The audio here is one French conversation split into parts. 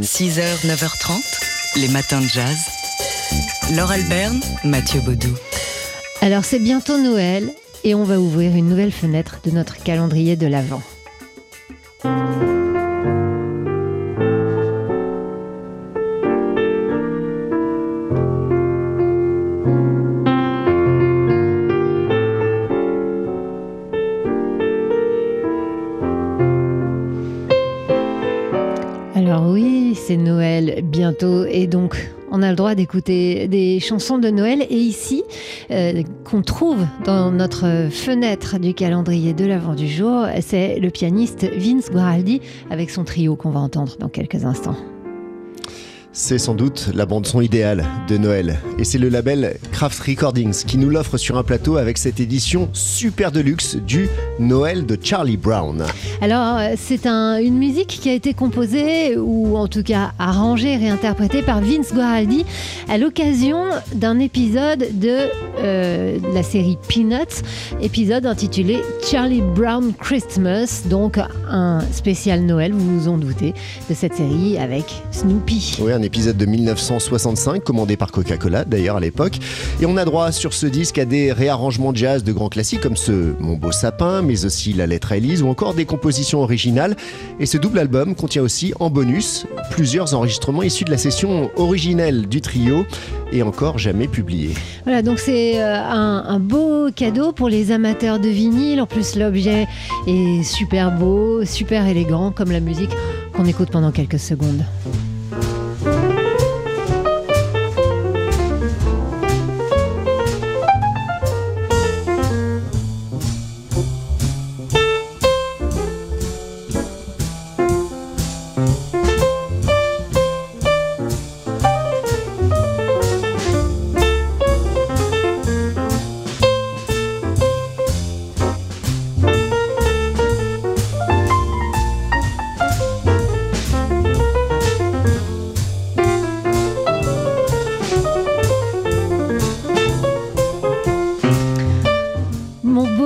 6h, 9h30, les matins de jazz. Laure Alberne, Mathieu Baudou. Alors c'est bientôt Noël et on va ouvrir une nouvelle fenêtre de notre calendrier de l'Avent. Alors oui, c'est Noël bientôt et donc on a le droit d'écouter des chansons de Noël et ici euh, qu'on trouve dans notre fenêtre du calendrier de l'avant du jour, c'est le pianiste Vince Guaraldi avec son trio qu'on va entendre dans quelques instants. C'est sans doute la bande-son idéale de Noël. Et c'est le label Craft Recordings qui nous l'offre sur un plateau avec cette édition super de luxe du Noël de Charlie Brown. Alors, euh, c'est un, une musique qui a été composée, ou en tout cas arrangée, réinterprétée par Vince Guaraldi à l'occasion d'un épisode de euh, la série Peanuts, épisode intitulé Charlie Brown Christmas, donc un spécial Noël, vous vous en doutez, de cette série avec Snoopy. Oui, un épisode de 1965, commandé par Coca-Cola d'ailleurs à l'époque. Et on a droit sur ce disque à des réarrangements jazz de grands classiques comme ce Mon beau sapin, mais aussi La lettre à Élise ou encore des compositions originales. Et ce double album contient aussi en bonus plusieurs enregistrements issus de la session originelle du trio et encore jamais publiés. Voilà, donc c'est euh, un, un beau cadeau pour les amateurs de vinyle. En plus, l'objet est super beau, super élégant, comme la musique qu'on écoute pendant quelques secondes.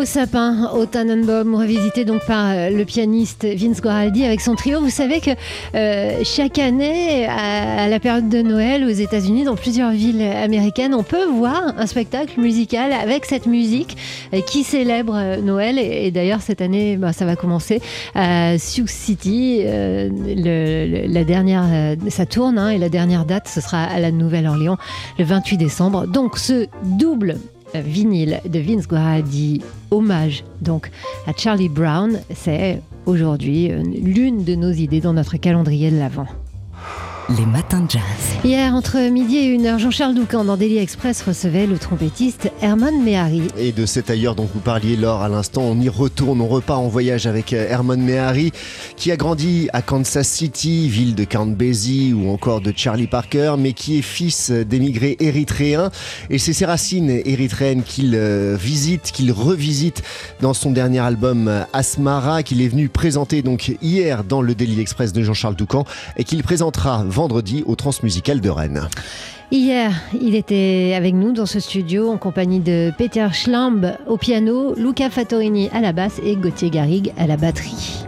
Sapin au Tannenbaum, revisité donc par euh, le pianiste Vince Guaraldi avec son trio. Vous savez que euh, chaque année, à, la période de Noël aux États-Unis, dans plusieurs villes américaines, on peut voir un spectacle musical avec cette musique euh, qui célèbre Noël. Et, d'ailleurs, cette année, bah, ça va commencer à Sioux City. La dernière, ça tourne hein, et la dernière date, ce sera à la Nouvelle-Orléans le 28 décembre. Donc, ce double vinyle de Vince Guaraldi, hommage donc à Charlie Brown, c'est aujourd'hui euh, l'une de nos idées dans notre calendrier de l'Avent. Les matins de jazz. Hier, entre midi et une heure, Jean-Charles Doucan dans Daily Express recevait le trompettiste Herman Mehari. Et de cet ailleurs dont vous parliez, Laure, à l'instant, on y retourne, on repart en voyage avec euh, Herman Mehari, qui a grandi à Kansas City, ville de Count Basie ou encore de Charlie Parker, mais qui est fils d'émigrés érythréens. Et c'est ses racines érythréennes qu'il euh, visite, qu'il revisite dans son dernier album euh, Asmara, qu'il est venu présenter donc hier dans le Daily Express de Jean-Charles Doucan et qu'il présentera vendredi au Transmusical de Rennes. Hier, il était avec nous dans ce studio en compagnie de Peter Schlamb au piano, Luca Fattorini à la basse et Gauthier Garrigue à la batterie.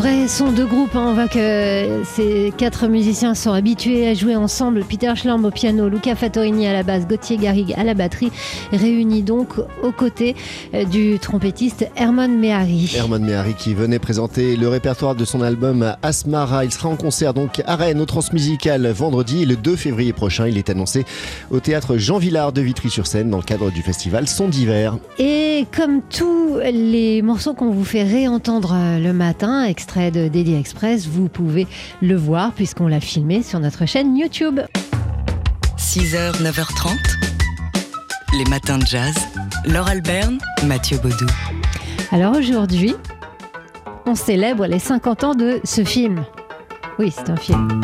Vrai son de groupe, hein. on voit que ces quatre musiciens sont habitués à jouer ensemble. Peter Schlamb au piano, Luca Fattorini à la basse, Gauthier Garrigue à la batterie, réunis donc aux côtés euh, du trompettiste Herman Mehari. Herman Mehari qui venait présenter le répertoire de son album Asmara. Il sera en concert donc à Rennes au Transmusical vendredi le 2 février prochain. Il est annoncé au théâtre Jean Villard de Vitry-sur-Seine dans le cadre du festival Son d'hiver. Et comme tous les morceaux qu'on vous fait réentendre euh, le matin, extrait de Daily Express, vous pouvez le voir puisqu'on l'a filmé sur notre chaîne YouTube. 6h, 9h30, les matins de jazz. Laure Alberne, Mathieu Baudou. Alors aujourd'hui, on célèbre les 50 ans de ce film. Oui, c'est un film.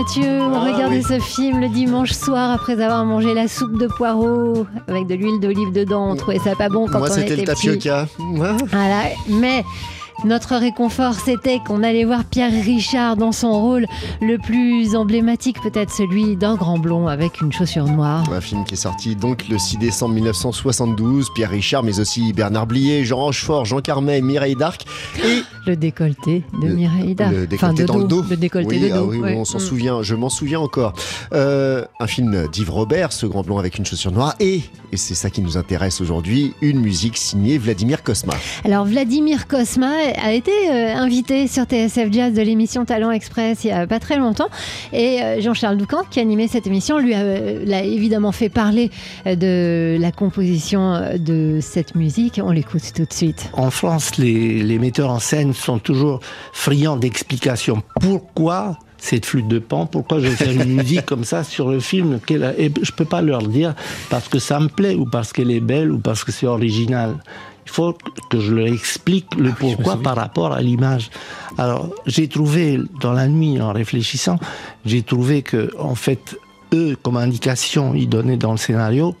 Mathieu, on Ah, regardait oui. ce film le dimanche soir après avoir mangé la soupe de poireaux avec de l'huile d'olive dedans. On trouvait ça pas bon quand Moi on c'était était le tapioca. Voilà, mais notre réconfort, c'était qu'on allait voir Pierre Richard dans son rôle le plus emblématique, peut-être celui d'un grand blond avec une chaussure noire. Un film qui est sorti donc le 6 décembre 1972. Pierre Richard, mais aussi Bernard Blier, Jean Rochefort, Jean Carmet, Mireille d'Arc et Le décolleté de Le- Mireille Darc. le décolleté Enfin, de dans le dos. Le décolleté oui, de ah dos. oui, ouais. on s'en Mm. souvient, je m'en souviens encore. Euh, un film d'Yves Robert, ce grand blond avec une chaussure noire, et, et c'est ça qui nous intéresse aujourd'hui, une musique signée Vladimir Kosma. Alors Vladimir Kosma a été euh, invité sur TSF Jazz de l'émission Talent Express il y a pas très longtemps et euh, Jean-Charles Doucan qui animait cette émission lui a, euh, l'a évidemment fait parler de la composition de cette musique. On l'écoute tout de suite. En France, les, les metteurs en scène sont toujours friands d'explications. Pourquoi cette flûte de pan? Pourquoi je vais faire une musique comme ça sur le film? Et je peux pas leur dire parce que ça me plaît ou parce qu'elle est belle ou parce que c'est original. Il faut que je leur explique le pourquoi par rapport à l'image. Alors, j'ai trouvé dans la nuit, en réfléchissant, j'ai trouvé que, en fait, eux, comme indication, ils donnaient dans le scénario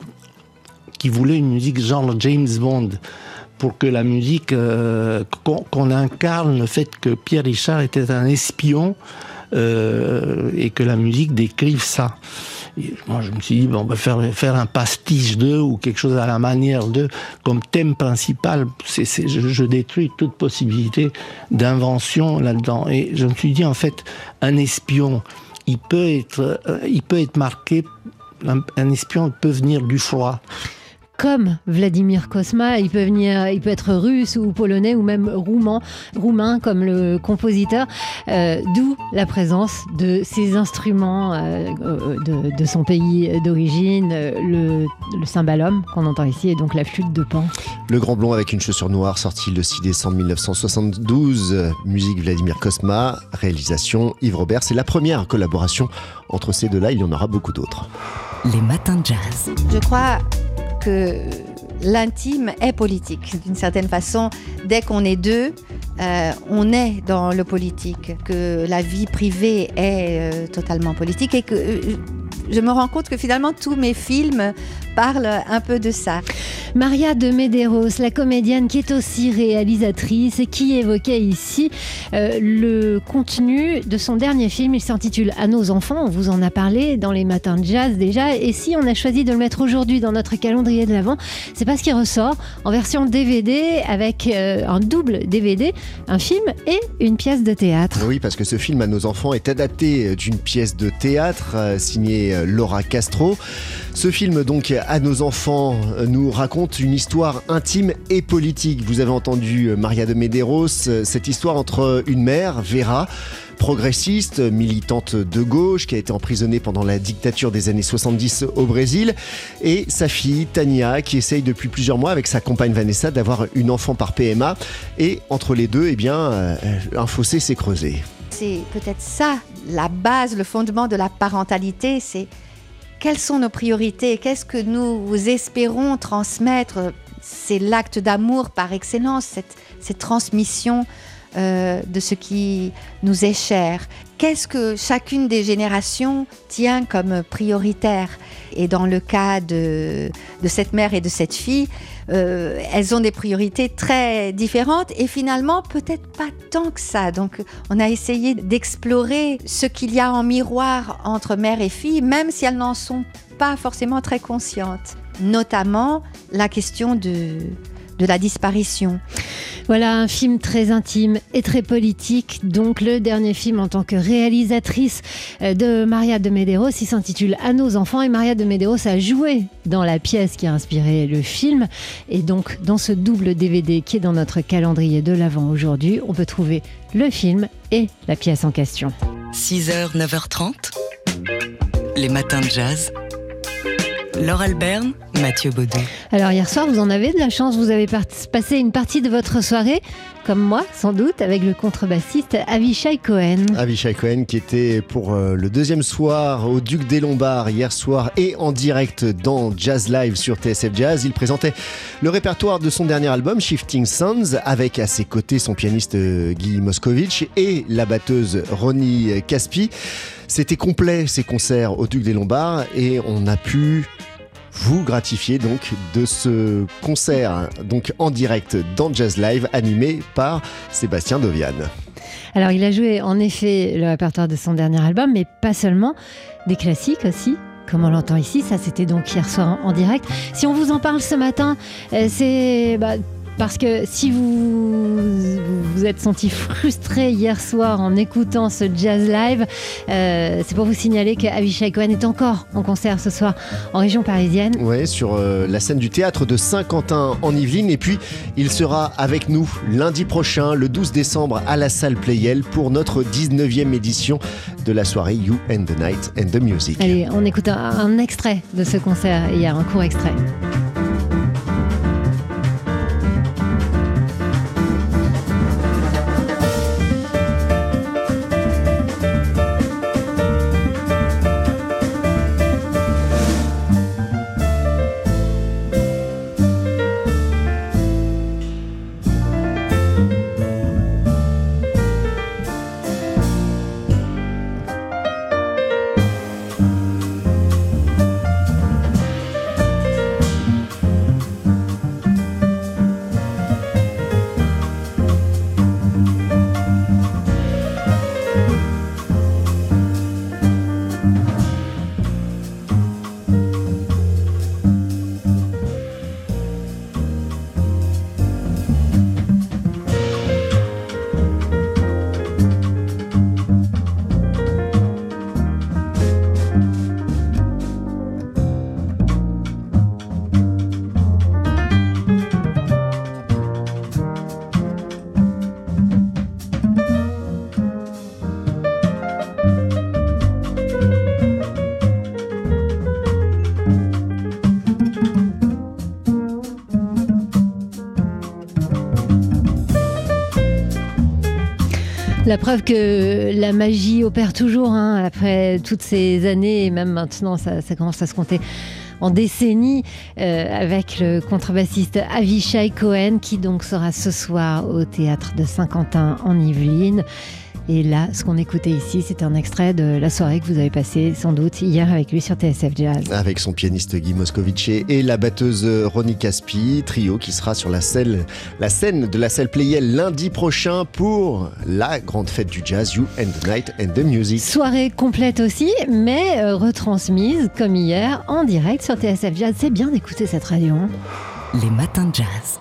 qui voulaient une musique genre James Bond pour que la musique, euh, qu'on incarne le fait que Pierre Richard était un espion euh, et que la musique décrive ça. Moi, je me suis dit, bon, on va faire, faire un pastiche d'eux ou quelque chose à la manière d'eux comme thème principal. Je détruis toute possibilité d'invention là-dedans. Et je me suis dit, en fait, un espion, il peut être, euh, il peut être marqué. Un, un espion peut venir du froid. Comme Vladimir Kosma, il peut venir, il peut être russe ou polonais ou même roumain, roumain comme le compositeur. Euh, D'où la présence de ces instruments euh, euh, de, de son pays d'origine, le, le cymbalum qu'on entend ici et donc la flûte de pan. Le Grand Blond avec une chaussure noire, sorti le 6 décembre 1972. Euh, Musique Vladimir Kosma, réalisation Yves Robert. C'est la première collaboration entre ces deux-là. Il y en aura beaucoup d'autres. Les matins de jazz. Je crois que l'intime est politique. D'une certaine façon, dès qu'on est deux, euh, on est dans le politique, que la vie privée est euh, totalement politique et que euh, je me rends compte que finalement tous mes films parlent un peu de ça. Maria de Medeiros, la comédienne qui est aussi réalisatrice et qui évoquait ici euh, le contenu de son dernier film. Il s'intitule À nos enfants. On vous en a parlé dans les matins de jazz déjà. Et si on a choisi de le mettre aujourd'hui dans notre calendrier de l'Avent, c'est parce qu'il ressort en version DVD avec euh, un double DVD, un film et une pièce de théâtre. Oui, parce que ce film à nos enfants est adapté d'une pièce de théâtre euh, signée euh, Laura Castro. Ce film, donc, à nos enfants, euh, nous raconte une histoire intime et politique. Vous avez entendu euh, Maria de Medeiros, euh, cette histoire entre une mère, Vera, progressiste, militante de gauche, qui a été emprisonnée pendant la dictature des années 70 au Brésil, et sa fille, Tania, qui essaye depuis plusieurs mois avec sa compagne Vanessa d'avoir une enfant par PMA. Et entre les deux, eh bien, un fossé s'est creusé. C'est peut-être ça, la base, le fondement de la parentalité, c'est quelles sont nos priorités, qu'est-ce que nous espérons transmettre? C'est l'acte d'amour par excellence, cette, cette transmission euh, de ce qui nous est cher. Qu'est-ce que chacune des générations tient comme prioritaire? Et dans le cas de, cette mère et de cette fille, euh, elles ont des priorités très différentes et finalement peut-être pas tant que ça. Donc on a essayé d'explorer ce qu'il y a en miroir entre mère et fille, même si elles n'en sont pas forcément très conscientes. Notamment la question de la disparition. Voilà un film très intime et très politique. Donc le dernier film en tant que réalisatrice euh, de Maria de Medeiros, il s'intitule À nos enfants et Maria de Medeiros a joué dans la pièce qui a inspiré le film. Et donc dans ce double DVD qui est dans notre calendrier de l'avant aujourd'hui, on peut trouver le film et la pièce en question. 6h, 9h30, les matins de jazz. Laure Alberne, Mathieu Baudou. Alors hier soir, vous en avez de la chance, vous avez passé une partie de votre soirée, comme moi sans doute, avec le contrebassiste Avishai Cohen. Avishai Cohen qui était pour euh, le deuxième soir au Duc des Lombards hier soir et en direct dans Jazz Live sur TSF Jazz. Il présentait le répertoire de son dernier album Shifting Sounds avec à ses côtés son pianiste euh, Guy Moscovitch et la batteuse Ronnie Caspi. C'était complet ces concerts au Duc des Lombards et on a pu vous gratifier donc de ce concert donc en direct dans Jazz Live animé par Sébastien Dovian. Alors il a joué en effet le répertoire de son dernier album, mais pas seulement, des classiques aussi, comme on l'entend ici. Ça, c'était donc hier soir en, direct. Si on vous en parle ce matin, euh, c'est bah, parce que si vous vous êtes senti frustré hier soir en écoutant ce jazz live, euh, c'est pour vous signaler qu'Avishai Cohen est encore en concert ce soir en région parisienne. Oui, sur euh, la scène du théâtre de Saint-Quentin en Yvelines. Et puis, il sera avec nous lundi prochain, le 12 décembre, à la salle Playel pour notre 19e édition de la soirée You and the Night and the Music. Allez, on écoute un, un extrait de ce concert hier, un court extrait. La preuve que la magie opère toujours, hein, après toutes ces années, et même maintenant, ça, commence à se compter en décennies, euh, avec le contrebassiste Avishai Cohen, qui donc sera ce soir au théâtre de Saint-Quentin en Yvelines. Et là, ce qu'on écoutait ici, c'est un extrait de la soirée que vous avez passée sans doute hier avec lui sur TSF Jazz. Avec son pianiste Guy Moscovici et la batteuse Ronnie Caspi, trio qui sera sur la scène, la scène de la salle Playel lundi prochain pour la grande fête du jazz, You and the Night and the Music. Soirée complète aussi, mais euh, retransmise comme hier en direct sur TSF Jazz. C'est bien d'écouter cette radio. Hein. Les matins de jazz.